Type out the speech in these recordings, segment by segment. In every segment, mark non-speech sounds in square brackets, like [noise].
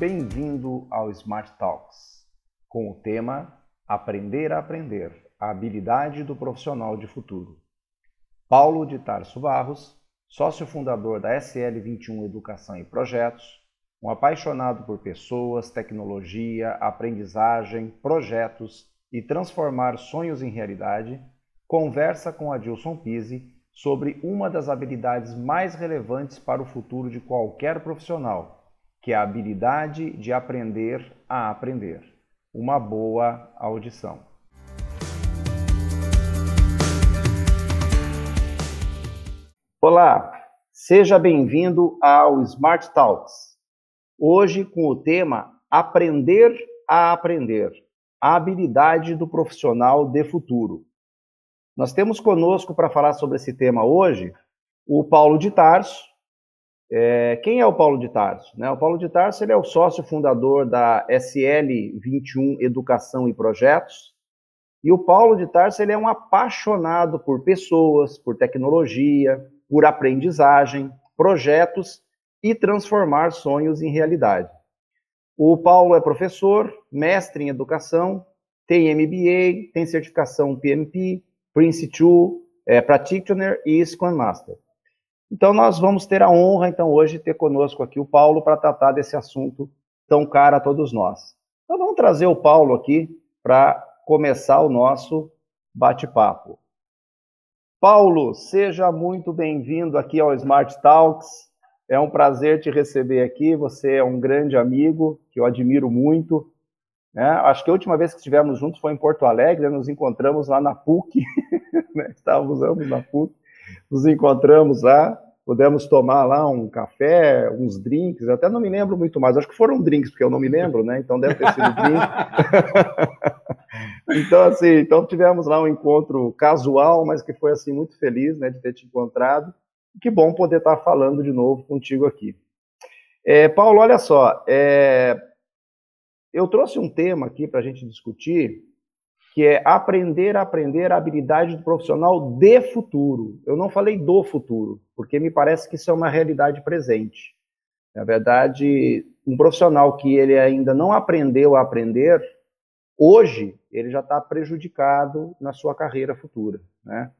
bem-vindo ao Smart Talks, com o tema Aprender a Aprender, a habilidade do profissional de futuro. Paulo de Tarso Barros, sócio fundador da SL21 Educação e Projetos, um apaixonado por pessoas, tecnologia, aprendizagem, projetos e transformar sonhos em realidade, conversa com Adilson Pise sobre uma das habilidades mais relevantes para o futuro de qualquer profissional que é a habilidade de aprender a aprender. Uma boa audição. Olá, seja bem-vindo ao Smart Talks. Hoje com o tema Aprender a Aprender, a habilidade do profissional de futuro. Nós temos conosco para falar sobre esse tema hoje o Paulo de Tarso, é, quem é o Paulo de Tarso? Né? O Paulo de Tarso ele é o sócio fundador da SL21 Educação e Projetos. E o Paulo de Tarso ele é um apaixonado por pessoas, por tecnologia, por aprendizagem, projetos e transformar sonhos em realidade. O Paulo é professor, mestre em educação, tem MBA, tem certificação PMP, Prince2, é, Practitioner e Scrum Master. Então, nós vamos ter a honra, então, hoje, de ter conosco aqui o Paulo para tratar desse assunto tão caro a todos nós. Então, vamos trazer o Paulo aqui para começar o nosso bate-papo. Paulo, seja muito bem-vindo aqui ao Smart Talks. É um prazer te receber aqui. Você é um grande amigo que eu admiro muito. Né? Acho que a última vez que estivemos juntos foi em Porto Alegre, né? nos encontramos lá na PUC, [laughs] né? estávamos ambos na PUC nos encontramos lá, pudemos tomar lá um café, uns drinks, até não me lembro muito mais, acho que foram drinks, porque eu não me lembro, né? Então deve ter sido drink. [laughs] então, assim, então tivemos lá um encontro casual, mas que foi assim muito feliz, né, de ter te encontrado. Que bom poder estar falando de novo contigo aqui. É, Paulo, olha só, é, eu trouxe um tema aqui para a gente discutir que é aprender a aprender a habilidade do profissional de futuro. Eu não falei do futuro, porque me parece que isso é uma realidade presente. Na verdade, um profissional que ele ainda não aprendeu a aprender, hoje ele já está prejudicado na sua carreira futura. Né?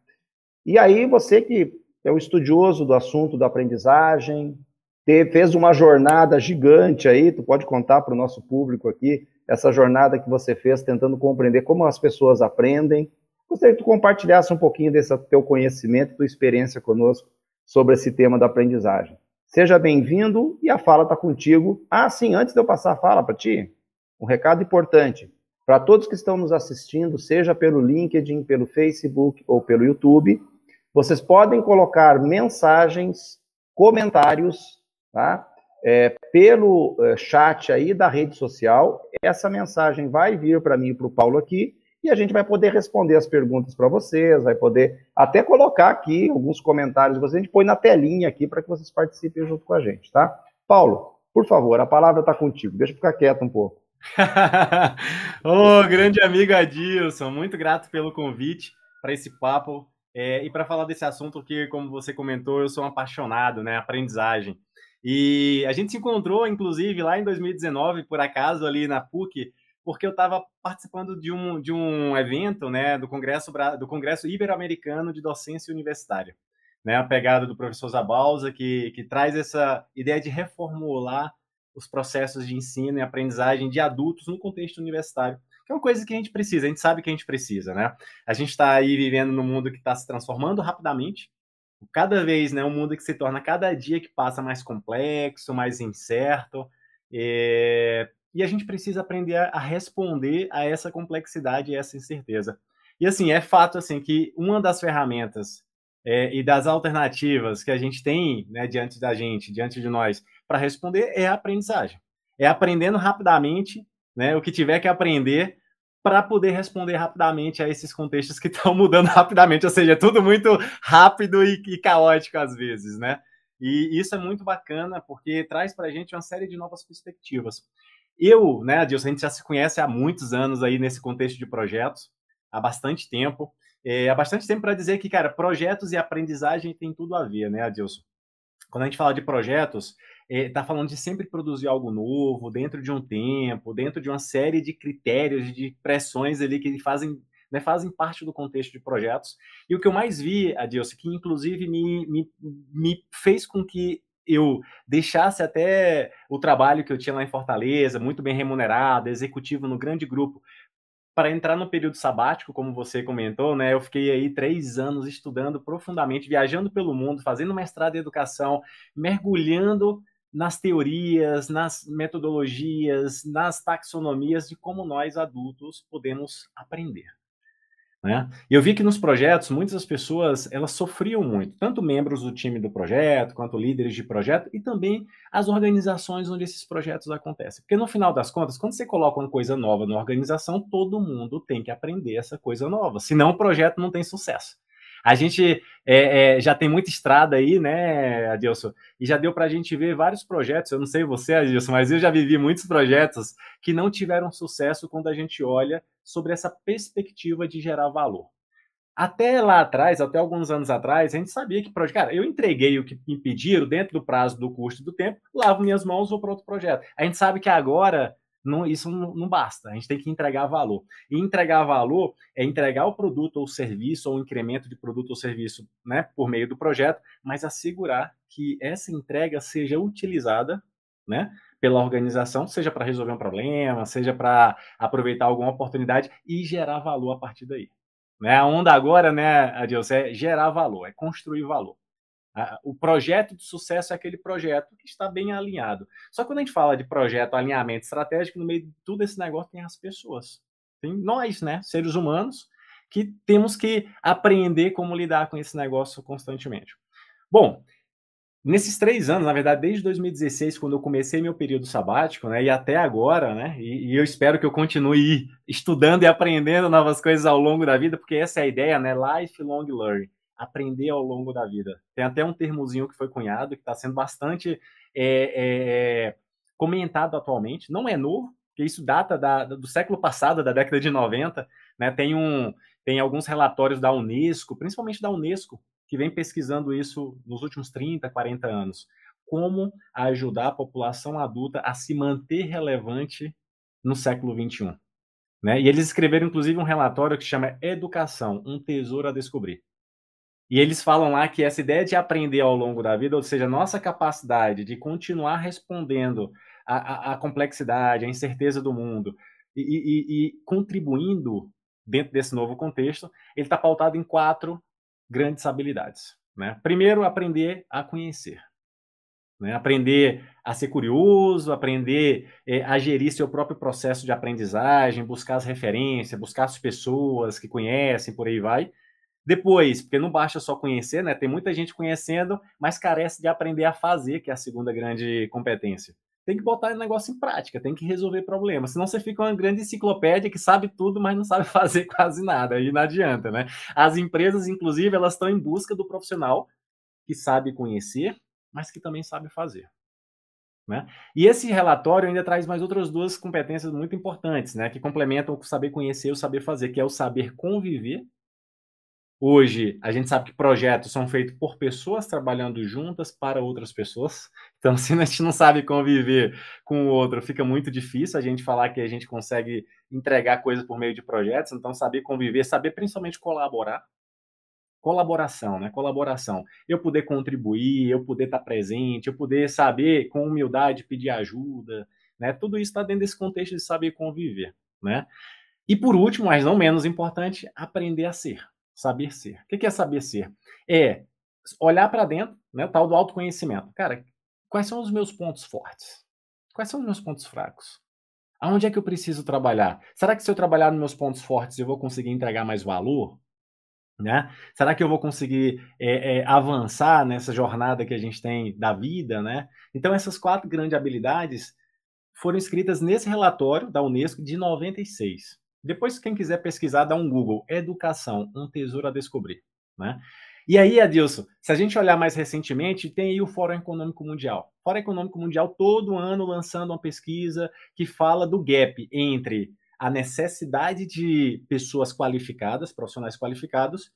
E aí, você que é um estudioso do assunto da aprendizagem, fez uma jornada gigante aí, tu pode contar para o nosso público aqui, essa jornada que você fez tentando compreender como as pessoas aprendem. Gostaria que tu compartilhasse um pouquinho desse teu conhecimento, tua experiência conosco sobre esse tema da aprendizagem. Seja bem-vindo e a fala está contigo. Ah, sim, antes de eu passar a fala para ti, um recado importante. Para todos que estão nos assistindo, seja pelo LinkedIn, pelo Facebook ou pelo YouTube, vocês podem colocar mensagens, comentários, tá? é, pelo é, chat aí da rede social. Essa mensagem vai vir para mim e para o Paulo aqui e a gente vai poder responder as perguntas para vocês, vai poder até colocar aqui alguns comentários, a gente põe na telinha aqui para que vocês participem junto com a gente, tá? Paulo, por favor, a palavra está contigo. Deixa eu ficar quieto um pouco. [laughs] Ô, oh, grande amigo Adilson, muito grato pelo convite para esse papo é, e para falar desse assunto que, como você comentou, eu sou um apaixonado, né? Aprendizagem. E a gente se encontrou, inclusive, lá em 2019, por acaso, ali na PUC, porque eu estava participando de um, de um evento né, do Congresso, do Congresso Ibero-Americano de Docência Universitária. Né, a pegada do professor Zabalza, que, que traz essa ideia de reformular os processos de ensino e aprendizagem de adultos no contexto universitário, que é uma coisa que a gente precisa, a gente sabe que a gente precisa, né? A gente está aí vivendo num mundo que está se transformando rapidamente, cada vez, né, um mundo que se torna cada dia que passa mais complexo, mais incerto, é... e a gente precisa aprender a responder a essa complexidade e essa incerteza. E assim, é fato assim que uma das ferramentas é, e das alternativas que a gente tem né, diante da gente, diante de nós, para responder é a aprendizagem. É aprendendo rapidamente né, o que tiver que aprender para poder responder rapidamente a esses contextos que [laughs] estão mudando rapidamente, ou seja, é tudo muito rápido e, e, caótico às vezes, né? E isso é muito bacana porque traz para a gente uma série de novas perspectivas. Eu, né, Adilson, a gente já se conhece há muitos anos aí nesse contexto de projetos, há bastante tempo. É, há bastante tempo para dizer que, cara, projetos e aprendizagem tem tudo a ver, né, Adilson? Quando a gente fala de projetos, está é, falando de sempre produzir algo novo, dentro de um tempo, dentro de uma série de critérios, de pressões ali que fazem, né, fazem parte do contexto de projetos. E o que eu mais vi, Adilson, que inclusive me, me, me fez com que eu deixasse até o trabalho que eu tinha lá em Fortaleza, muito bem remunerado, executivo no grande grupo, para entrar no período sabático, como você comentou, né? Eu fiquei aí três anos estudando profundamente, viajando pelo mundo, fazendo mestrado em educação, mergulhando nas teorias, nas metodologias, nas taxonomias de como nós adultos podemos aprender. Né? Eu vi que nos projetos, muitas pessoas elas sofriam muito, tanto membros do time do projeto, quanto líderes de projeto, e também as organizações onde esses projetos acontecem. Porque no final das contas, quando você coloca uma coisa nova na organização, todo mundo tem que aprender essa coisa nova, senão o projeto não tem sucesso. A gente é, é, já tem muita estrada aí, né, Adilson? E já deu para a gente ver vários projetos. Eu não sei você, Adilson, mas eu já vivi muitos projetos que não tiveram sucesso quando a gente olha sobre essa perspectiva de gerar valor. Até lá atrás, até alguns anos atrás, a gente sabia que, cara, eu entreguei o que me pediram dentro do prazo do custo do tempo, lavo minhas mãos, vou para outro projeto. A gente sabe que agora não, isso não, não, basta, a gente tem que entregar valor. E entregar valor é entregar o produto ou serviço, ou um incremento de produto ou serviço né, por meio do projeto, mas assegurar que essa entrega seja utilizada né, pela organização, seja para resolver um problema, seja para aproveitar alguma oportunidade e gerar valor a partir daí. Né? A onda agora, né, Adilson, é gerar valor, é construir valor. O projeto de sucesso é aquele projeto que está bem alinhado. Só que quando a gente fala de projeto, alinhamento estratégico, no meio de tudo esse negócio tem as pessoas. Tem nós, né, seres humanos, que temos que aprender como lidar com esse negócio constantemente. Bom, nesses três anos, na verdade, desde 2016, quando eu comecei meu período sabático, né, e até agora, né, e, e, eu espero que eu continue estudando e aprendendo novas coisas ao longo da vida, porque essa é a ideia, né, lifelong learning aprender ao longo da vida. Tem até um termozinho que foi cunhado, que está sendo bastante é, é, comentado atualmente. Não é novo, porque isso data da, do século passado, da década de 90. Né? Tem, um, tem alguns relatórios da Unesco, principalmente da Unesco, que vem pesquisando isso nos últimos 30, 40 anos. Como ajudar a população adulta a se manter relevante no século 21. Né? E eles escreveram, inclusive, um relatório que chama Educação, um tesouro a descobrir. E eles falam lá que essa ideia de aprender ao longo da vida, ou seja, nossa capacidade de continuar respondendo à, complexidade, à incerteza do mundo e, e, e contribuindo dentro desse novo contexto, ele está pautado em quatro grandes habilidades. Né? Primeiro, aprender a conhecer. Né? Aprender a ser curioso, aprender é, a gerir seu próprio processo de aprendizagem, buscar as referências, buscar as pessoas que conhecem, por aí vai. Depois, porque não basta só conhecer, né? Tem muita gente conhecendo, mas carece de aprender a fazer, que é a segunda grande competência. Tem que botar o negócio em prática, tem que resolver problemas. Senão você fica uma grande enciclopédia que sabe tudo, mas não sabe [laughs] fazer quase nada. Aí não adianta, né? As empresas, inclusive, elas estão em busca do profissional que sabe conhecer, mas que também sabe fazer. Né? E esse relatório ainda traz mais outras duas competências muito importantes, né? Que complementam o saber conhecer e o saber fazer, que é o saber conviver Hoje, a gente sabe que projetos são feitos por pessoas trabalhando juntas para outras pessoas. [laughs] Então, se a gente não sabe conviver com o outro, fica muito difícil a gente falar que a gente consegue entregar coisas por meio de projetos. Então, saber conviver, saber principalmente colaborar. Colaboração, né? Colaboração. Eu poder contribuir, eu poder estar presente, eu poder saber com humildade pedir ajuda, né? Tudo isso está dentro desse contexto de saber conviver, né? E por último, mas não menos importante, aprender a ser. Saber ser. O que é saber ser? É olhar para dentro, né, tal do autoconhecimento. Cara, quais são os meus pontos fortes? Quais são os meus pontos fracos? Aonde é que eu preciso trabalhar? Será que se eu trabalhar nos meus pontos fortes eu vou conseguir entregar mais valor? Né? Será que eu vou conseguir é, é, avançar nessa jornada que a gente tem da vida? Né? Então, essas quatro grandes habilidades foram escritas nesse relatório da Unesco de 96. Depois, quem quiser pesquisar, dá um Google. Educação, um tesouro a descobrir. Né? E aí, Adilson, se a gente olhar mais recentemente, tem aí o Fórum Econômico Mundial. O Fórum Econômico Mundial, todo ano, lançando uma pesquisa que fala do gap entre a necessidade de pessoas qualificadas, profissionais qualificados,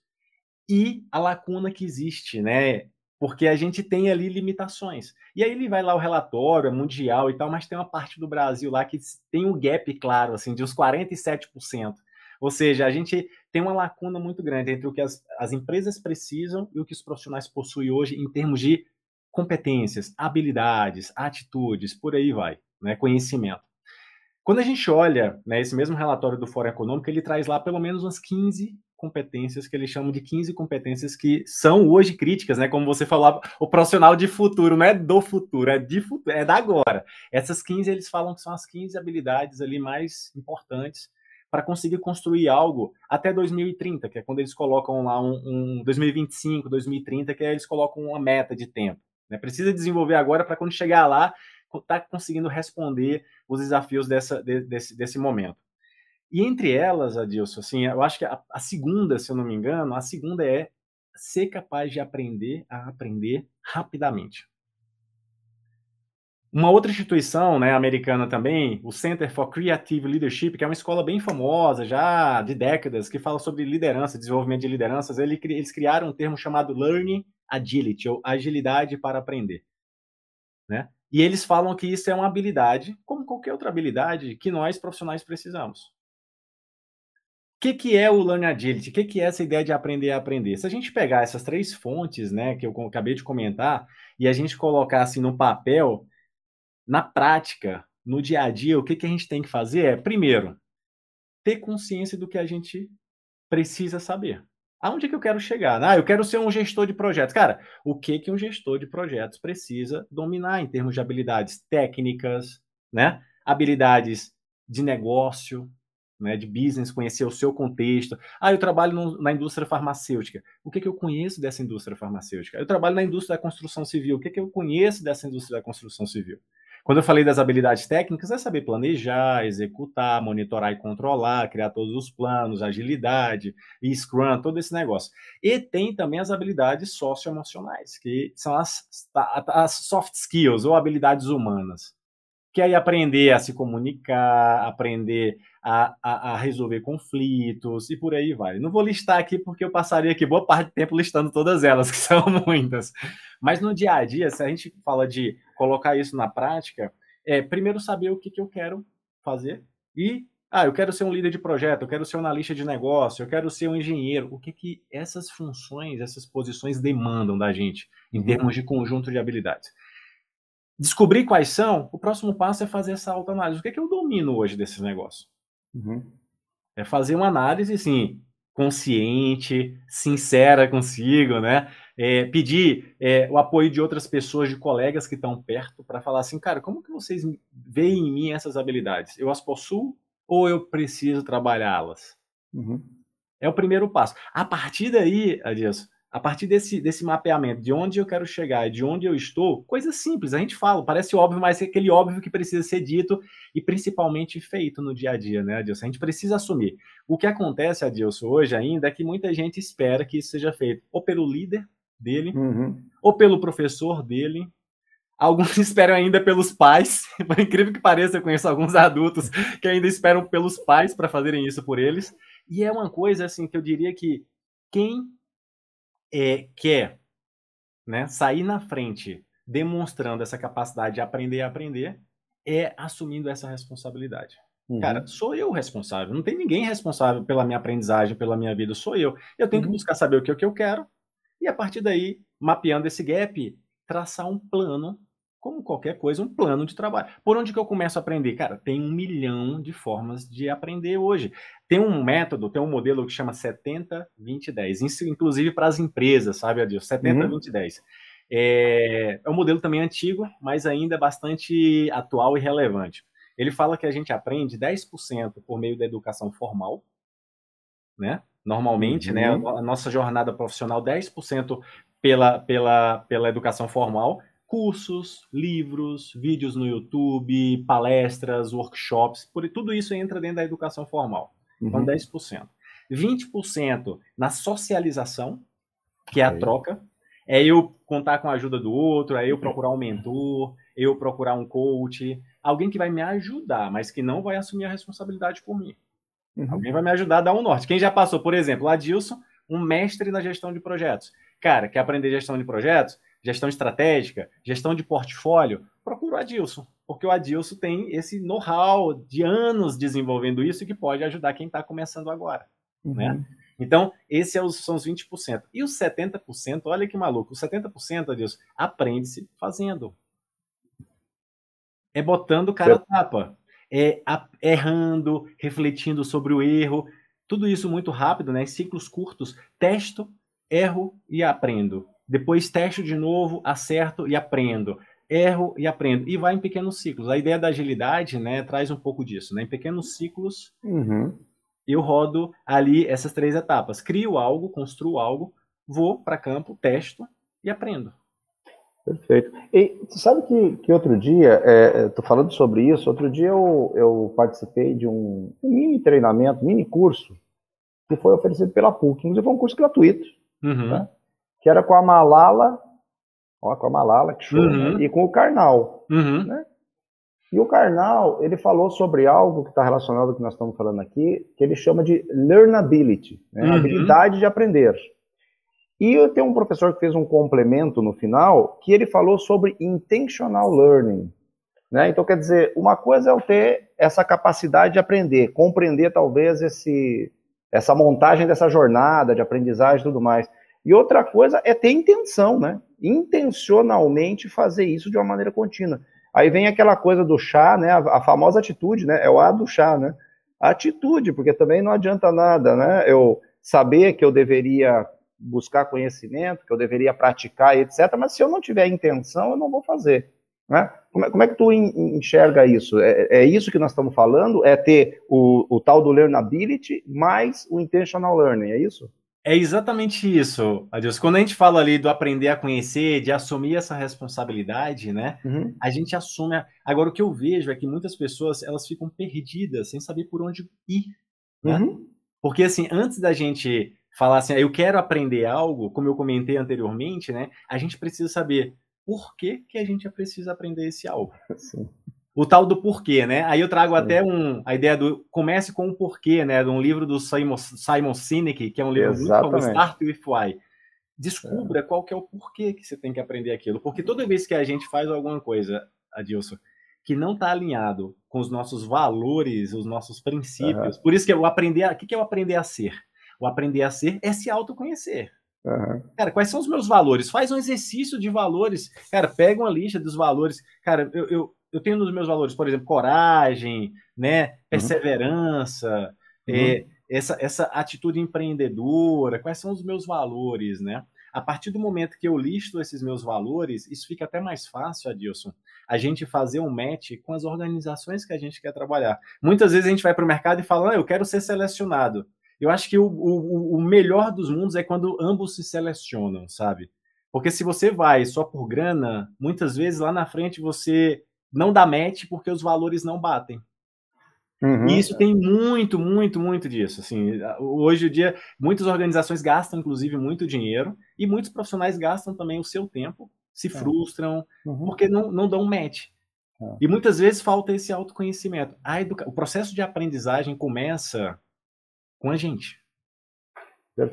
e a lacuna que existe, né, porque a gente tem ali limitações. E aí ele vai lá o relatório, é mundial e tal, mas tem uma parte do Brasil lá que tem um gap claro, assim, de uns 47%. Ou seja, a gente tem uma lacuna muito grande entre o que as, as empresas precisam e o que os profissionais possuem hoje em termos de competências, habilidades, atitudes, por aí vai, né, conhecimento. Quando a gente olha né, esse mesmo relatório do Fórum Econômico, ele traz lá pelo menos umas 15 competências que eles chamam de 15 competências que são hoje críticas, né? Como você falou, o profissional de futuro não é do futuro, é de futuro, é da agora. Essas 15 eles falam que são as 15 habilidades ali mais importantes para conseguir construir algo até 2030, que é quando eles colocam lá um, um 2025, 2030, que é eles colocam uma meta de tempo. Né? Precisa desenvolver agora para quando chegar lá está conseguindo responder os desafios dessa, de, desse, desse momento. E entre elas, Adilson, assim, eu acho que a, a, segunda, se eu não me engano, a segunda é ser capaz de aprender a aprender rapidamente. Uma outra instituição, né, americana também, o Center for Creative Leadership, que é uma escola bem famosa, já de décadas, que fala sobre liderança, desenvolvimento de lideranças, eles criaram um termo chamado Learning Agility, ou agilidade para aprender. Né? E eles falam que isso é uma habilidade, como qualquer outra habilidade, que nós profissionais precisamos. Que, que é o Learn Agility? O que, que é essa ideia de aprender a aprender? Se a gente pegar essas três fontes né, que eu acabei de comentar e a gente colocar assim no papel, na prática, no dia a dia, o que, que a gente tem que fazer é, primeiro, ter consciência do que a gente precisa saber. Aonde é que eu quero chegar? Ah, eu quero ser um gestor de projetos. Cara, o que que um gestor de projetos precisa dominar em termos de habilidades técnicas, né? Habilidades de negócio, né, de business, conhecer o seu contexto. Ah, eu trabalho no, na indústria farmacêutica. O que, que eu conheço dessa indústria farmacêutica? Eu trabalho na indústria da construção civil. O que, que eu conheço dessa indústria da construção civil? Quando eu falei das habilidades técnicas, é saber planejar, executar, monitorar e controlar, criar todos os planos, agilidade, Scrum, todo esse negócio. E tem também as habilidades socioemocionais, que são as, as soft skills ou habilidades humanas. Que aí aprender a se comunicar, aprender a, a, a, resolver conflitos e por aí vai. Não vou listar aqui porque eu passaria aqui boa parte do tempo listando todas elas, [laughs] que são muitas. Mas no dia a dia, se a gente fala de colocar isso na prática, é primeiro saber o que, que eu quero fazer e ah, eu quero ser um líder de projeto, eu quero ser um analista de negócio, eu quero ser um engenheiro. O que que essas funções, essas posições demandam da gente em termos de conjunto de habilidades? Descobrir quais são, o próximo passo é fazer essa autoanálise. O que, que eu domino hoje desses negócios? Uhum. É fazer uma análise, assim, consciente, sincera consigo, né? É, pedir é, o apoio de outras pessoas, de colegas que estão perto, para falar assim, cara, como que vocês veem em mim essas habilidades? Eu as possuo ou eu preciso trabalhá-las? Uhum. É o primeiro passo. A partir daí, Adilson, a partir desse, desse mapeamento de onde eu quero chegar e de onde eu estou, coisa simples, a gente fala, parece óbvio, mas é aquele óbvio que precisa ser dito e principalmente feito no dia a dia, né, Adilson? A gente precisa assumir. O que acontece, Adilson, hoje ainda é que muita gente espera que isso seja feito ou pelo líder dele, uhum. ou pelo professor dele, Alguns [laughs] esperam ainda pelos pais, [laughs] por incrível que pareça, eu conheço alguns adultos que ainda esperam pelos pais para fazerem isso por eles. E é uma coisa assim que eu diria que quem é, quer né, sair na frente demonstrando essa capacidade de aprender a aprender, é assumindo essa responsabilidade. Uhum. Cara, sou eu responsável. Não tem ninguém responsável pela minha aprendizagem, pela minha vida, sou eu. Eu tenho uhum. que buscar saber o que, o que eu quero e a partir daí, mapeando esse gap, traçar um plano como qualquer coisa, um plano de trabalho. Por onde que eu começo a aprender? Cara, tem um milhão de formas de aprender hoje. Tem um método, tem um modelo que chama 70-20-10. Isso, inclusive, para as empresas, sabe, Adilson? 70-20-10. Uhum. É, é um modelo também antigo, mas ainda bastante atual e relevante. Ele fala que a gente aprende 10% por meio da educação formal, né? Normalmente, né, uhum. né? A nossa jornada profissional, 10% pela, pela, pela educação formal, cursos, livros, vídeos no YouTube, palestras, workshops, por, tudo isso entra dentro da educação formal. Então, uhum. 10%. 20% na socialização, que é a troca. É eu contar com a ajuda do outro, é eu procurar um mentor, eu procurar um coach, alguém que vai me ajudar, mas que não vai assumir a responsabilidade por mim. Uhum. Alguém vai me ajudar a dar um norte. Quem já passou, por exemplo, Adilson, um mestre na gestão de projetos. Cara, quer aprender gestão de projetos, gestão estratégica, gestão de portfólio? Procura o Adilson, porque o Adilson tem esse know-how de anos desenvolvendo isso e que pode ajudar quem está começando agora. Uhum. Né? Então, esses é são os 20%. E os 70%, olha que maluco, os 70%, Adilson, aprende-se fazendo. É botando o cara a tapa. É errando, refletindo sobre o erro. Tudo isso muito rápido, né? Em ciclos curtos. Testo, erro e aprendo. Depois testo de novo, acerto e aprendo. Erro e aprendo. E vai em pequenos ciclos. A ideia da agilidade né, traz um pouco disso. Né? Em pequenos ciclos, uhum. eu rodo ali essas três etapas. Crio algo, construo algo, vou para campo, testo e aprendo. Perfeito. E sabe que, que outro dia, é, tô falando sobre isso, outro dia eu, eu participei de um, um mini treinamento, mini curso, que foi oferecido pela PUC, inclusive foi um curso gratuito, uhum. né? Que era com a Malala, ó, com a Malala, que show, né? uhum. né? e com o Karnal, uhum. né? E o Karnal, ele falou sobre algo que está relacionado ao que nós estamos falando aqui, que ele chama de learnability, né? Uhum. habilidade de aprender. E eu tenho um professor que fez um complemento no final, que ele falou sobre intentional learning. Né? Então, quer dizer, uma coisa é eu ter essa capacidade de aprender, compreender talvez esse, essa montagem dessa jornada de aprendizagem e tudo mais. E outra coisa é ter intenção, né? Intencionalmente fazer isso de uma maneira contínua. Aí vem aquela coisa do chá, né? A, a famosa atitude, né? É o A do chá, né? Atitude, porque também não adianta nada, né? Eu saber que eu deveria buscar conhecimento, que eu deveria praticar, etc. Mas se eu não tiver intenção, eu não vou fazer. Né? Como, é, como é que tu enxerga isso? É, é, isso que nós estamos falando? É ter o, o tal do learnability mais o intentional learning, é isso? É exatamente isso, Adilson. Quando a gente fala ali do aprender a conhecer, de assumir essa responsabilidade, né? Uhum. A gente assume. A... Agora, o que eu vejo é que muitas pessoas elas ficam perdidas, sem saber por onde ir. Né? Uhum. Porque, assim, antes da gente falar assim, ah, eu quero aprender algo, como eu comentei anteriormente, né? A gente precisa saber por que, que a gente precisa aprender esse algo. [laughs] Sim. O tal do porquê, né? Aí eu trago Sim. até um, a ideia do comece com o porquê, né? De um livro do Simon, Simon Sinek, que é um livro Exatamente. muito famoso, Start with Why. Descubra é. qual que é o porquê que você tem que aprender aquilo. Porque toda vez que a gente faz alguma coisa, Adilson, que não está alinhado com os nossos valores, os nossos princípios, uhum. por isso que eu aprender, o que, que é o aprender a ser? O aprender a ser é se autoconhecer. Uhum. Cara, quais são os meus valores? Faz um exercício de valores. Cara, pega uma lista dos valores. Cara, eu, eu, eu tenho nos meus valores, por exemplo, coragem, né? Uhum. Perseverança, uhum. É, essa, essa atitude empreendedora. Quais são os meus valores, né? A partir do momento que eu listo esses meus valores, isso fica até mais fácil, Adilson, a gente fazer um match com as organizações que a gente quer trabalhar. Muitas vezes a gente vai para o mercado e fala, ah, eu quero ser selecionado. Eu acho que o, o, o melhor dos mundos é quando ambos se selecionam, sabe? Porque se você vai só por grana, muitas vezes lá na frente você não dá match porque os valores não batem. Uhum. E isso tem muito, muito, muito disso. Assim, hoje em dia, muitas organizações gastam, inclusive, muito dinheiro e muitos profissionais gastam também o seu tempo, se é. frustram, uhum. porque não, não dão match. É. E muitas vezes falta esse autoconhecimento. A educa... O processo de aprendizagem começa com a gente.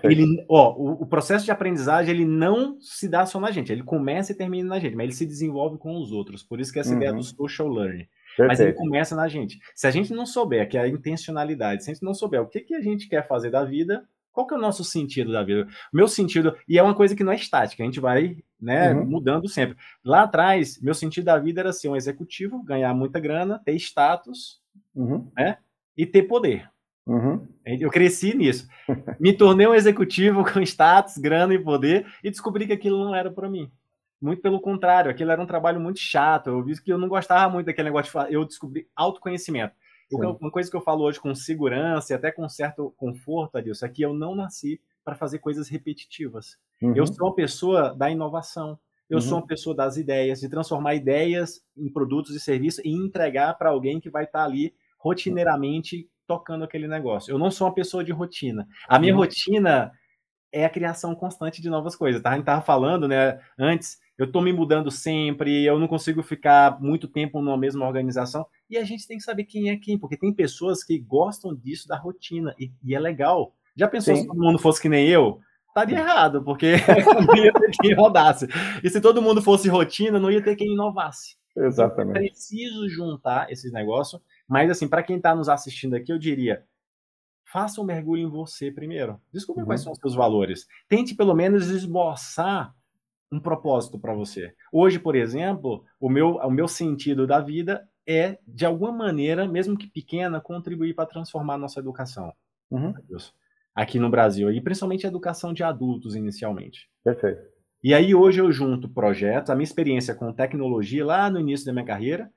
Ele, ó, o, o, processo de aprendizagem ele não se dá só na gente, ele começa e termina na gente, mas ele se desenvolve com os outros. Por isso que essa uhum. ideia do social learning. Perfeito. Mas ele começa na gente. Se a gente não souber, que é a intencionalidade, se a gente não souber o que, que a gente quer fazer da vida, qual que é o nosso sentido da vida? Meu sentido, e é uma coisa que não é estática, a gente vai né, uhum. mudando sempre. Lá atrás, meu sentido da vida era ser um executivo, ganhar muita grana, ter status uhum. né, e ter poder. Uhum. Eu cresci nisso. Me tornei um executivo [laughs] com status, grana e poder e descobri que aquilo não era para mim. Muito pelo contrário, aquilo era um trabalho muito chato. Eu vi que eu não gostava muito daquele negócio de falar. Eu descobri autoconhecimento. Eu, uma coisa que eu falo hoje com segurança e até com certo conforto, Adilson, é que eu não nasci para fazer coisas repetitivas. Uhum. Eu sou uma pessoa da inovação. Eu uhum. sou uma pessoa das ideias, de transformar ideias em produtos e serviços e entregar para alguém que vai estar tá ali rotineiramente tocando aquele negócio. Eu não sou uma pessoa de rotina. A minha uhum. rotina é a criação constante de novas coisas. Tá? A gente estava falando, né, antes, eu estou me mudando sempre, eu não consigo ficar muito tempo numa mesma organização. E a gente tem que saber quem é quem, porque tem pessoas que gostam disso da rotina, e, e é legal. Já pensou Sim. se todo mundo fosse que nem eu? estaria errado, porque [laughs] [laughs] não ia ter quem rodasse. E se todo mundo fosse rotina, não ia ter quem inovasse. Exatamente. Então, é preciso juntar esses negócios, mas assim, para quem está nos assistindo aqui, eu diria, faça um mergulho em você primeiro. Descubra uhum. quais são os seus valores. Tente pelo menos esboçar um propósito para você. Hoje, por exemplo, o meu, o meu sentido da vida é, de alguma maneira, mesmo que pequena, contribuir para transformar a nossa educação. Uhum. Aqui no Brasil, e principalmente a educação de adultos inicialmente. Perfeito. E aí hoje eu junto projetos, a minha experiência com tecnologia lá no início da minha carreira,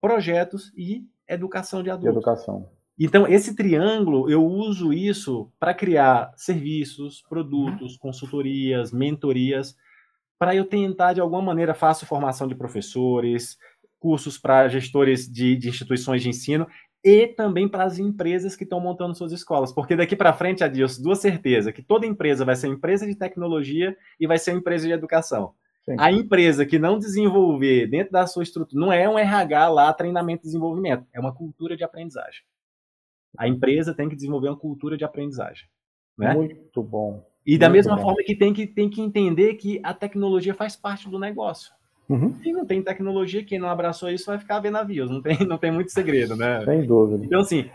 projetos e educação de adultos. educação. Então, esse triângulo, eu uso isso para criar serviços, produtos, consultorias, mentorias, para eu tentar, de alguma maneira, faço formação de professores, cursos para gestores de, de, instituições de ensino e também para as empresas que estão montando suas escolas. Porque daqui para frente, Adilson, duas certeza, que toda empresa vai ser empresa de tecnologia e vai ser empresa de educação. Sim. A empresa que não desenvolver dentro da sua estrutura, não é um RH lá, treinamento e desenvolvimento, é uma cultura de aprendizagem. A empresa tem que desenvolver uma cultura de aprendizagem. Né? Muito bom. E da mesma forma que tem, que tem que entender que a tecnologia faz parte do negócio. Uhum. Quem não tem tecnologia, quem não abraçou isso, vai ficar vendo navios. Não tem, não tem muito segredo, né? Sem dúvida. Então, assim,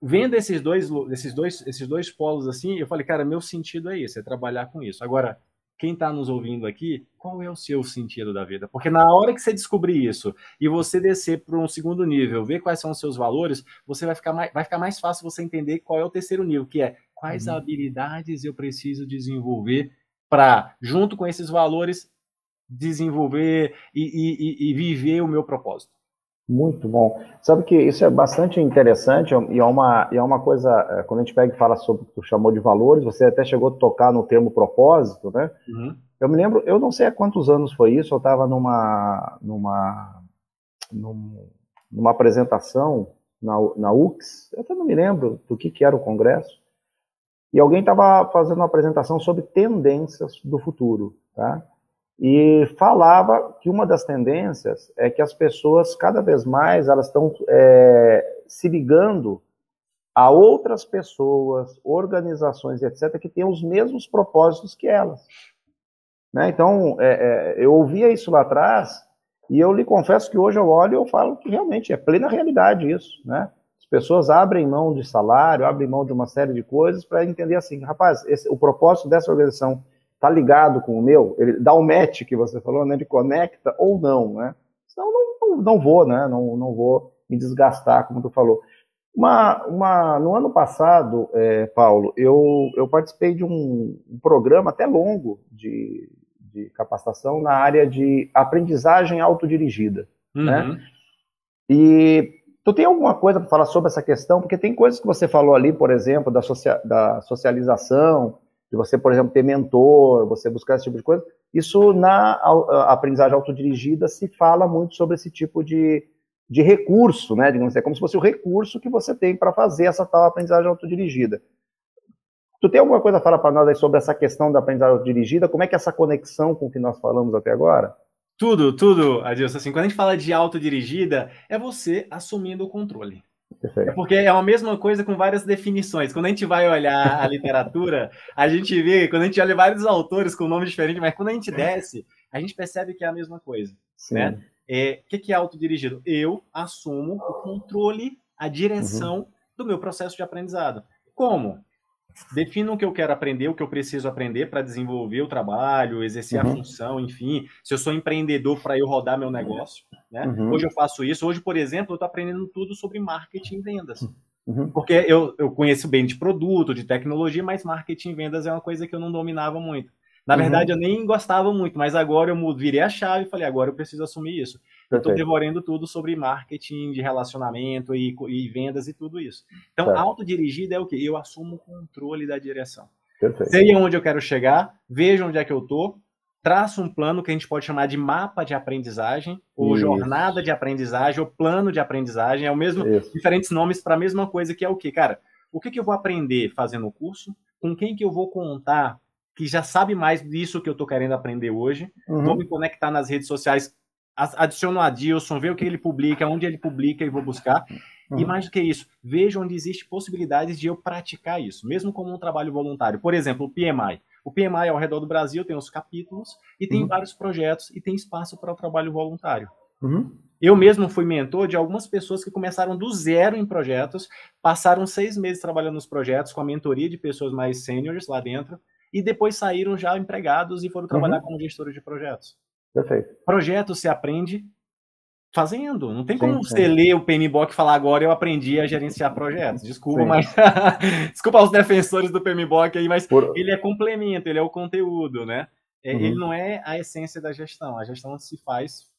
vendo esses dois, esses dois, esses dois polos assim, eu falei, cara, meu sentido é esse, é trabalhar com isso. Agora, quem está nos ouvindo aqui, qual é o seu sentido da vida? Porque na hora que você descobrir isso e você descer para um segundo nível, ver quais são os seus valores, você vai ficar mais, vai ficar mais fácil você entender qual é o terceiro nível, que é quais uhum. habilidades eu preciso desenvolver para, junto com esses valores, desenvolver e, e, e viver o meu propósito. Muito bom. Sabe que isso é bastante interessante e é uma, e é uma coisa, é, quando a gente pega e fala sobre o que tu chamou de valores, você até chegou a tocar no termo propósito, né? Uhum. Eu me lembro, eu não sei há quantos anos foi isso, eu estava numa, numa, numa apresentação na, na UX, eu até não me lembro do que, que era o congresso, e alguém estava fazendo uma apresentação sobre tendências do futuro, tá? E falava que uma das tendências é que as pessoas cada vez mais elas estão é, se ligando a outras pessoas, organizações, etc., que têm os mesmos propósitos que elas. Né? Então, é, é, eu ouvia isso lá atrás e eu lhe confesso que hoje eu olho e eu falo que realmente é plena realidade isso. Né? As pessoas abrem mão de salário, abrem mão de uma série de coisas para entender assim, rapaz, esse, o propósito dessa organização está ligado com o meu, ele dá o um match que você falou, né? Ele conecta ou não, né? Senão não, não, não vou, né? Não, não vou me desgastar, como tu falou. Uma, uma, no ano passado, é, Paulo, eu, eu participei de um, um programa até longo de, de, capacitação na área de aprendizagem autodirigida, né? uhum. né? E tu tem alguma coisa para falar sobre essa questão? Porque tem coisas que você falou ali, por exemplo, da, socia da socialização, de você, por exemplo, ter mentor, você buscar esse tipo de coisa. Isso na aprendizagem autodirigida se fala muito sobre esse tipo de, de recurso, né? Digamos assim, é como se fosse o recurso que você tem para fazer essa tal aprendizagem autodirigida. Tu tem alguma coisa a falar para nós aí sobre essa questão da aprendizagem autodirigida? Como é que é essa conexão com o que nós falamos até agora? Tudo, tudo, Adilson. Assim, quando a gente fala de autodirigida, é você assumindo o controle. É porque é a mesma coisa com várias definições. Quando a gente vai olhar a literatura, [laughs] a gente vê, quando a gente olha vários autores com nomes diferentes, mas quando a gente desce, a gente percebe que é a mesma coisa. Sim. Né? É, o que é autodirigido? Eu assumo o controle, a direção uhum. do meu processo de aprendizado. Como? Defino o que eu quero aprender, o que eu preciso aprender para desenvolver o trabalho, exercer uhum. a função, enfim. Se eu sou empreendedor para eu rodar meu negócio, né? Uhum. Hoje eu faço isso. Hoje, por exemplo, eu estou aprendendo tudo sobre marketing e vendas. Uhum. Porque eu, eu conheço bem de produto, de tecnologia, mas marketing e vendas é uma coisa que eu não dominava muito. Na uhum. verdade, eu nem gostava muito, mas agora eu virei a chave e falei, agora eu preciso assumir isso. Eu estou devorando tudo sobre marketing de relacionamento e, e, vendas e tudo isso. Então, certo. autodirigida é o que? Eu assumo o controle da direção. Perfeito. Sei onde eu quero chegar, vejo onde é que eu estou, traço um plano que a gente pode chamar de mapa de aprendizagem, ou isso. jornada de aprendizagem, ou plano de aprendizagem, é o mesmo, isso. diferentes nomes para a mesma coisa, que é o que, cara? O que, que eu vou aprender fazendo o curso? Com quem que eu vou contar que já sabe mais disso que eu estou querendo aprender hoje? Uhum. Vou me conectar nas redes sociais adiciono a Dilson, ver o que ele publica, onde ele publica e vou buscar. Uhum. E mais do que isso, vejo onde existe possibilidades de eu praticar isso, mesmo como um trabalho voluntário. Por exemplo, o PMI. O PMI ao redor do Brasil tem os capítulos e tem uhum. vários projetos e tem espaço para o trabalho voluntário. Uhum. Eu mesmo fui mentor de algumas pessoas que começaram do zero em projetos, passaram seis meses trabalhando nos projetos com a mentoria de pessoas mais seniors lá dentro e depois saíram já empregados e foram trabalhar uhum. como gestores de projetos. Perfeito. Projeto se aprende fazendo. Não tem como sim, você sim. ler o PMBOK e falar agora eu aprendi a gerenciar projetos. Desculpa, sim. mas [laughs] desculpa aos defensores do PMBOK aí, mas Por... ele é complemento, ele é o conteúdo, né? É, uhum. Ele não é a essência da gestão. A gestão se faz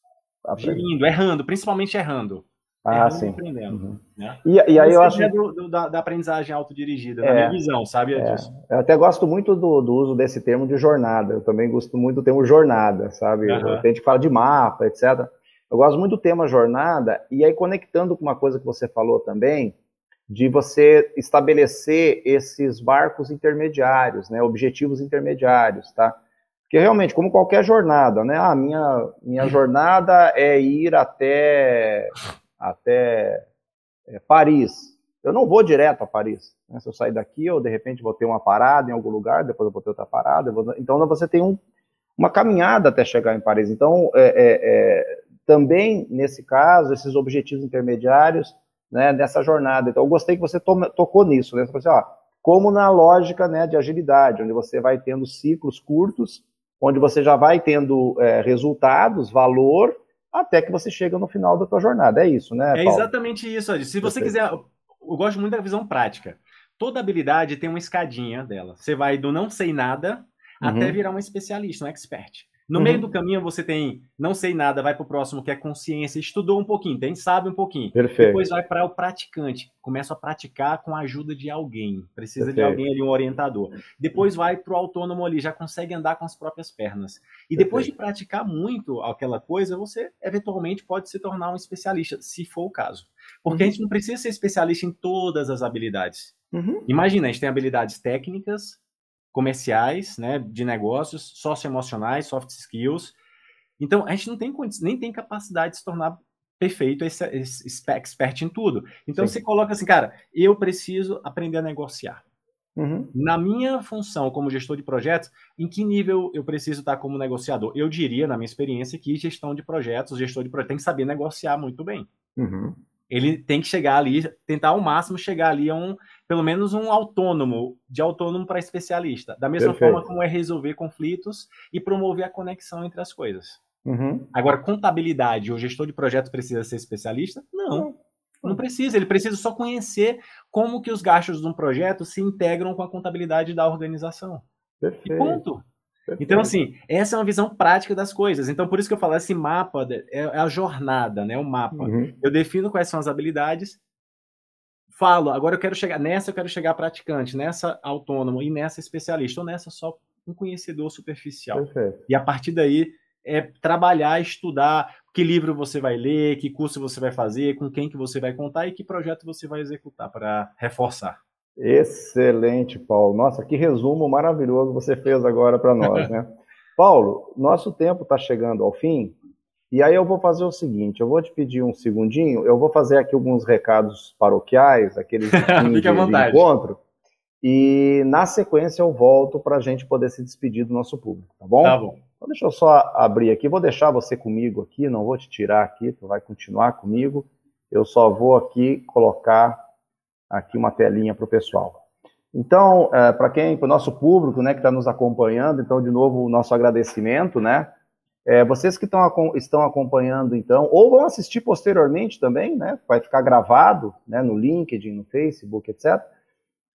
gerindo, errando, principalmente errando. Ah, sim. Aprendendo, uhum. né? E, e aí eu acho é do, do, da, da, aprendizagem autodirigida, é, na minha visão, sabe é. disso? Eu até gosto muito do, do, uso desse termo de jornada. Eu também gosto muito do termo jornada, sabe? Uhum. Tem gente que fala de mapa, etc. Eu gosto muito do tema jornada, e aí conectando com uma coisa que você falou também, de você estabelecer esses barcos intermediários, né, objetivos intermediários, tá? Porque realmente, como qualquer jornada, né, a ah, minha, minha [laughs] jornada é ir até, até é, Paris. Eu não vou direto a Paris. Né? Se eu sair daqui, eu de repente vou ter uma parada em algum lugar, depois eu vou ter outra parada. Vou... Então você tem um, uma caminhada até chegar em Paris. Então, é, é, é também, nesse caso, esses objetivos intermediários né, nessa jornada. Então, eu gostei que você tocou nisso, né? Você falou assim, ó, como na lógica né, de agilidade, onde você vai tendo ciclos curtos, onde você já vai tendo é, resultados, valor, até que você chega no final da tua jornada. É isso, né? É Paulo? exatamente isso, Adi. Se você quiser, eu gosto muito da visão prática. Toda habilidade tem uma escadinha dela. Você vai do não sei nada uhum. até virar um especialista, um expert. No uhum. meio do caminho você tem não sei nada, vai para o próximo que é consciência, estudou um pouquinho, tem sabe um pouquinho. Perfeito. Depois vai para o praticante, começa a praticar com a ajuda de alguém, precisa Perfeito. de alguém ali, um orientador. Depois vai para o autônomo ali, já consegue andar com as próprias pernas. E depois de praticar muito aquela coisa, você eventualmente pode se tornar um especialista, se for o caso. Porque uhum. a gente não precisa ser especialista em todas as habilidades. Uhum. Imagina, a gente tem habilidades técnicas, comerciais, né, de negócios, socioemocionais, soft skills. Então, a gente não tem nem tem capacidade de se tornar perfeito, esse, esse expert em tudo. Então, Sim. você coloca assim, cara, eu preciso aprender a negociar. Uhum. Na minha função como gestor de projetos, em que nível eu preciso estar como negociador? Eu diria, na minha experiência, que gestão de projetos, gestor de projetos, tem que saber negociar muito bem. Uhum ele tem que chegar ali, tentar ao máximo chegar ali a um, pelo menos um autônomo, de autônomo para especialista. Da mesma Perfeito. forma como é resolver conflitos e promover a conexão entre as coisas. Uhum. Agora, contabilidade, o gestor de projetos precisa ser especialista? Não, não precisa. Ele precisa só conhecer como que os gastos de um projeto se integram com a contabilidade da organização. Perfeito. E ponto. Então, assim, essa é uma visão prática das coisas. Então, por isso que eu falo, esse mapa é, é a jornada, né? O mapa. Uhum. Eu defino quais são as habilidades, falo, agora eu quero chegar nessa, eu quero chegar praticante, nessa autônomo e nessa especialista, ou nessa só um conhecedor superficial. Perfeito. E a partir daí é trabalhar, estudar que livro você vai ler, que curso você vai fazer, com quem que você vai contar e que projeto você vai executar para reforçar. Excelente, Paulo. Nossa, que resumo maravilhoso você fez agora para nós, né? [laughs] Paulo, nosso tempo está chegando ao fim, e aí eu vou fazer o seguinte: eu vou te pedir um segundinho, eu vou fazer aqui alguns recados paroquiais, aqueles [laughs] de, de encontro, e na sequência eu volto para a gente poder se despedir do nosso público, tá bom? Tá bom. Então deixa eu só abrir aqui, vou deixar você comigo aqui, não vou te tirar aqui, tu vai continuar comigo. Eu só vou aqui colocar aqui uma telinha para o pessoal. Então, é, para quem, para o nosso público, né, que está nos acompanhando, então, de novo, o nosso agradecimento, né? É, vocês que tão, estão acompanhando, então, ou vão assistir posteriormente também, né? Vai ficar gravado, né, no LinkedIn, no Facebook, etc.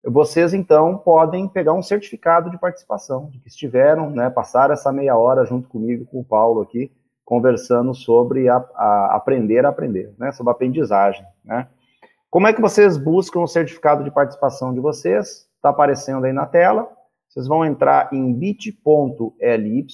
Vocês, então, podem pegar um certificado de participação, de que estiveram, né, passaram essa meia hora junto comigo, com o Paulo aqui, conversando sobre a, a aprender a aprender, né, sobre aprendizagem, né. Como é que vocês buscam o certificado de participação de vocês? Está aparecendo aí na tela. Vocês vão entrar em bit.ly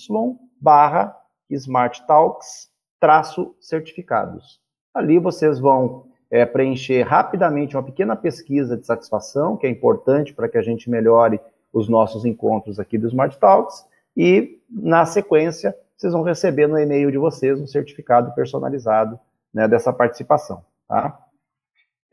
barra smarttalks traço certificados. Ali vocês vão é, preencher rapidamente uma pequena pesquisa de satisfação, que é importante para que a gente melhore os nossos encontros aqui do Smart Talks, e na sequência vocês vão receber no e-mail de vocês um certificado personalizado né, dessa participação. Tá?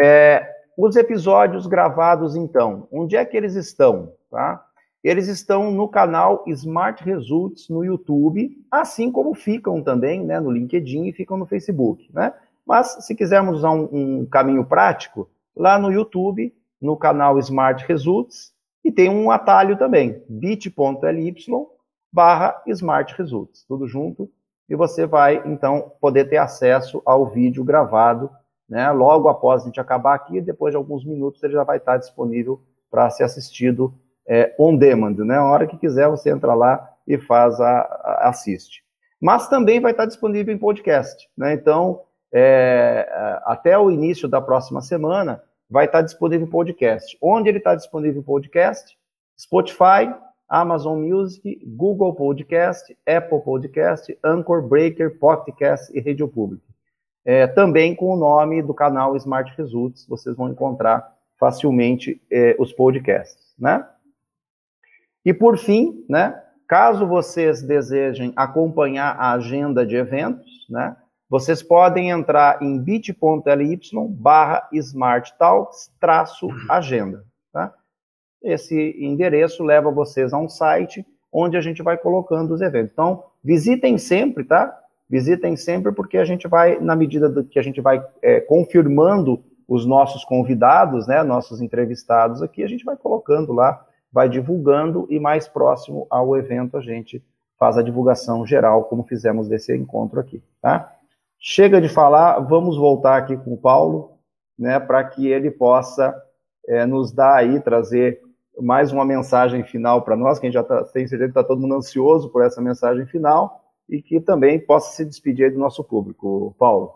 É, os episódios gravados, então, onde é que eles estão? Tá? eles estão no canal Smart Results no YouTube, assim como ficam também né, no LinkedIn e ficam no Facebook. Né? Mas se quisermos usar um, um caminho prático, lá no YouTube, no canal Smart Results, e tem um atalho também, bit.ly barra Smart Results, tudo junto, e você vai, então, poder ter acesso ao vídeo gravado, né, logo após a gente acabar aqui, depois de alguns minutos ele já vai estar disponível para ser assistido é, on demand, né, a hora que quiser você entra lá e faz a, a assiste. Mas também vai estar disponível em podcast, né, então, é, até o início da próxima semana, vai estar disponível em podcast. Onde ele está disponível em podcast? Spotify, Amazon Music, Google Podcast, Apple Podcast, Anchor, Breaker, Podcast e Radio Public. É, também com o nome do canal Smart Results, vocês vão encontrar facilmente é, os podcasts, né? E por fim, né, caso vocês desejem acompanhar a agenda de eventos, né, vocês podem entrar em bit.ly barra smarttalks agenda. Tá? Esse endereço leva vocês a um site onde a gente vai colocando os eventos. Então, visitem sempre, tá? Visitem sempre porque a gente vai, na medida do que a gente vai é, confirmando os nossos convidados, né, nossos entrevistados aqui, a gente vai colocando lá, vai divulgando e mais próximo ao evento a gente faz a divulgação geral, como fizemos desse encontro aqui, tá? Chega de falar, vamos voltar aqui com o Paulo, né, para que ele possa é, nos dar aí, trazer mais uma mensagem final para nós, que a gente já tá, tem certeza que está todo mundo ansioso por essa mensagem final, e que também possa se despedir do nosso público. Paulo.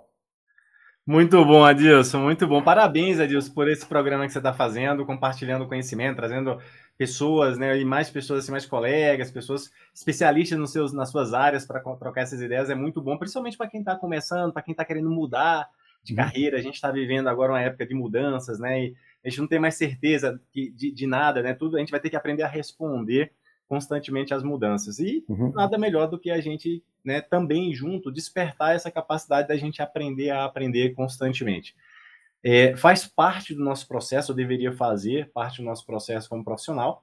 Muito bom, Adilson, muito bom. Parabéns, Adilson, por esse programa que você está fazendo, compartilhando conhecimento, trazendo pessoas, né, e mais pessoas, assim, mais colegas, pessoas especialistas nos seus, nas suas áreas para trocar essas ideias é muito bom, principalmente para quem está começando, para quem está querendo mudar de uhum. carreira. A gente está vivendo agora uma época de mudanças, né, e a gente não tem mais certeza de, de, de, nada, né, tudo a gente vai ter que aprender a responder constantemente às mudanças e uhum. nada melhor do que a gente, né, também junto despertar essa capacidade da gente aprender a aprender constantemente é, faz parte do nosso processo, ou deveria fazer parte do nosso processo como profissional,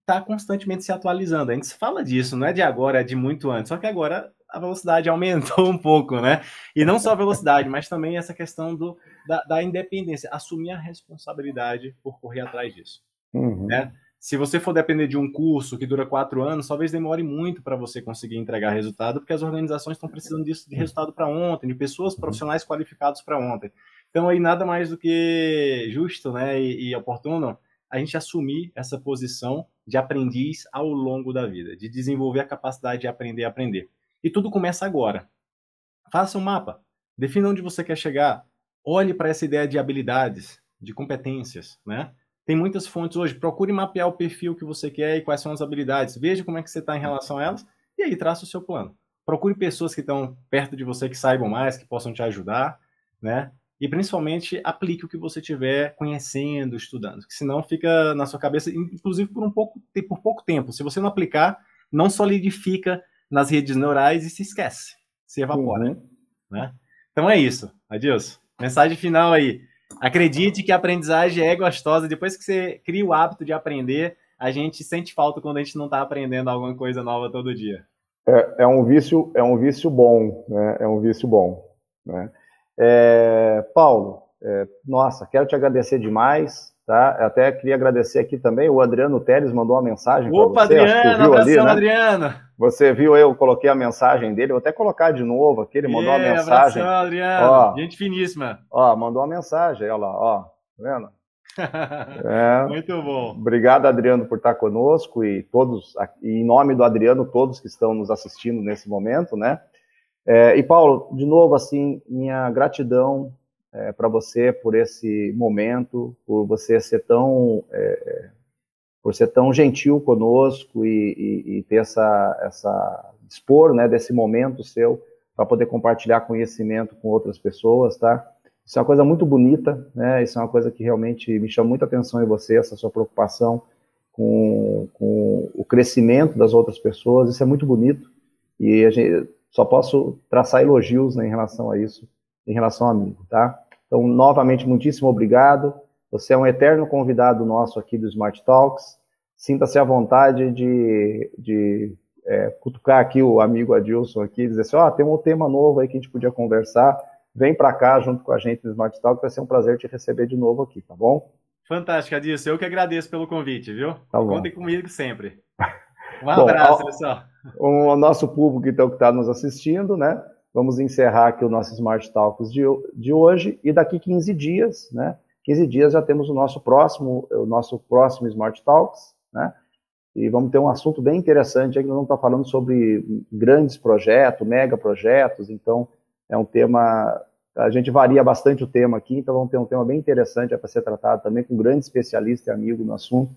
está constantemente se atualizando. A gente fala disso, não é de agora, é de muito antes, só que agora a velocidade [laughs] aumentou um pouco, né? E não só a velocidade, mas também essa questão do, da, da independência, assumir a responsabilidade por correr atrás disso. Uhum. Né? Se você for depender de um curso que dura quatro anos, talvez demore muito para você conseguir entregar resultado, porque as organizações estão precisando disso de resultado para ontem, de pessoas profissionais qualificados para ontem. Então, aí nada mais do que justo né, e, e oportuno a gente assumir essa posição de aprendiz ao longo da vida, de desenvolver a capacidade de aprender a aprender. E tudo começa agora. Faça um mapa, defina onde você quer chegar, olhe para essa ideia de habilidades, de competências, né? Tem muitas fontes hoje, procure mapear o perfil que você quer e quais são as habilidades, veja como é que você está em relação a elas e aí traça o seu plano. Procure pessoas que estão perto de você, que saibam mais, que possam te ajudar, né? e principalmente aplique o que você estiver conhecendo, estudando, que senão fica na sua cabeça, inclusive por um pouco, por pouco tempo. Se você não aplicar, não solidifica nas redes neurais e se esquece, se evapora, uhum. né? Então é isso, Adilson. Mensagem final aí. Acredite que a aprendizagem é gostosa. Depois que você cria o hábito de aprender, a gente sente falta quando a gente não está aprendendo alguma coisa nova todo dia. É, é, um vício, é um vício bom, né? É um vício bom, né? É, Paulo, é, nossa, quero te agradecer demais, tá? Até queria agradecer aqui também, o Adriano Teles mandou uma mensagem para você. Adriano, viu ali, né? Adriano. Você viu, eu coloquei a mensagem dele, vou até colocar de novo aqui, ele mandou yeah, uma mensagem. Abração, Adriano, ó, gente finíssima. Ó, mandou uma mensagem, olha lá, ó, tá vendo? [laughs] É, Muito bom. Obrigado, Adriano, por estar conosco e todos, e em nome do Adriano, todos que estão nos assistindo nesse momento, né? É, e Paulo, de novo, assim, minha gratidão é, para você por esse momento, por você ser tão, é, por ser tão gentil conosco e, e, e, ter essa, essa dispor, né, desse momento seu para poder compartilhar conhecimento com outras pessoas, tá? Isso é uma coisa muito bonita, né? Isso é uma coisa que realmente me chama muita atenção em você, essa sua preocupação com, com o crescimento das outras pessoas. Isso é muito bonito. E a gente, só posso traçar elogios né, em relação a isso, em relação a mim, tá? Então, novamente, muitíssimo obrigado. Você é um eterno convidado nosso aqui do Smart Talks. sinta-se à vontade de, de é, cutucar aqui o amigo Adilson aqui, e dizer assim, ó, oh, tem um tema novo aí que a gente podia conversar, vem para cá junto com a gente no Smart Talk, vai ser um prazer te receber de novo aqui, tá bom? Fantástico, Adilson. Eu que agradeço pelo convite, viu? Tá Contem comigo sempre. [laughs] Um abraço, bom, pessoal. O nosso público, então, que está nos assistindo, né? Vamos encerrar aqui o nosso Smart Talks de, de hoje e daqui 15 dias, né? 15 dias já temos o nosso próximo, o nosso próximo Smart Talks, né? E vamos ter um assunto bem interessante, nós vamos estar falando sobre grandes projetos, mega projetos, então é um tema, a gente varia bastante o tema aqui, então vamos ter um tema bem interessante para ser tratado também com um grande especialista e amigo no assunto,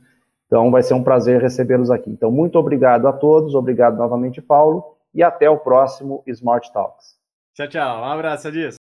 então vai ser um prazer recebê-los aqui. Então muito obrigado a todos, obrigado novamente Paulo, e até o próximo Smart Talks. Tchau, tchau, um abraço, Adilson.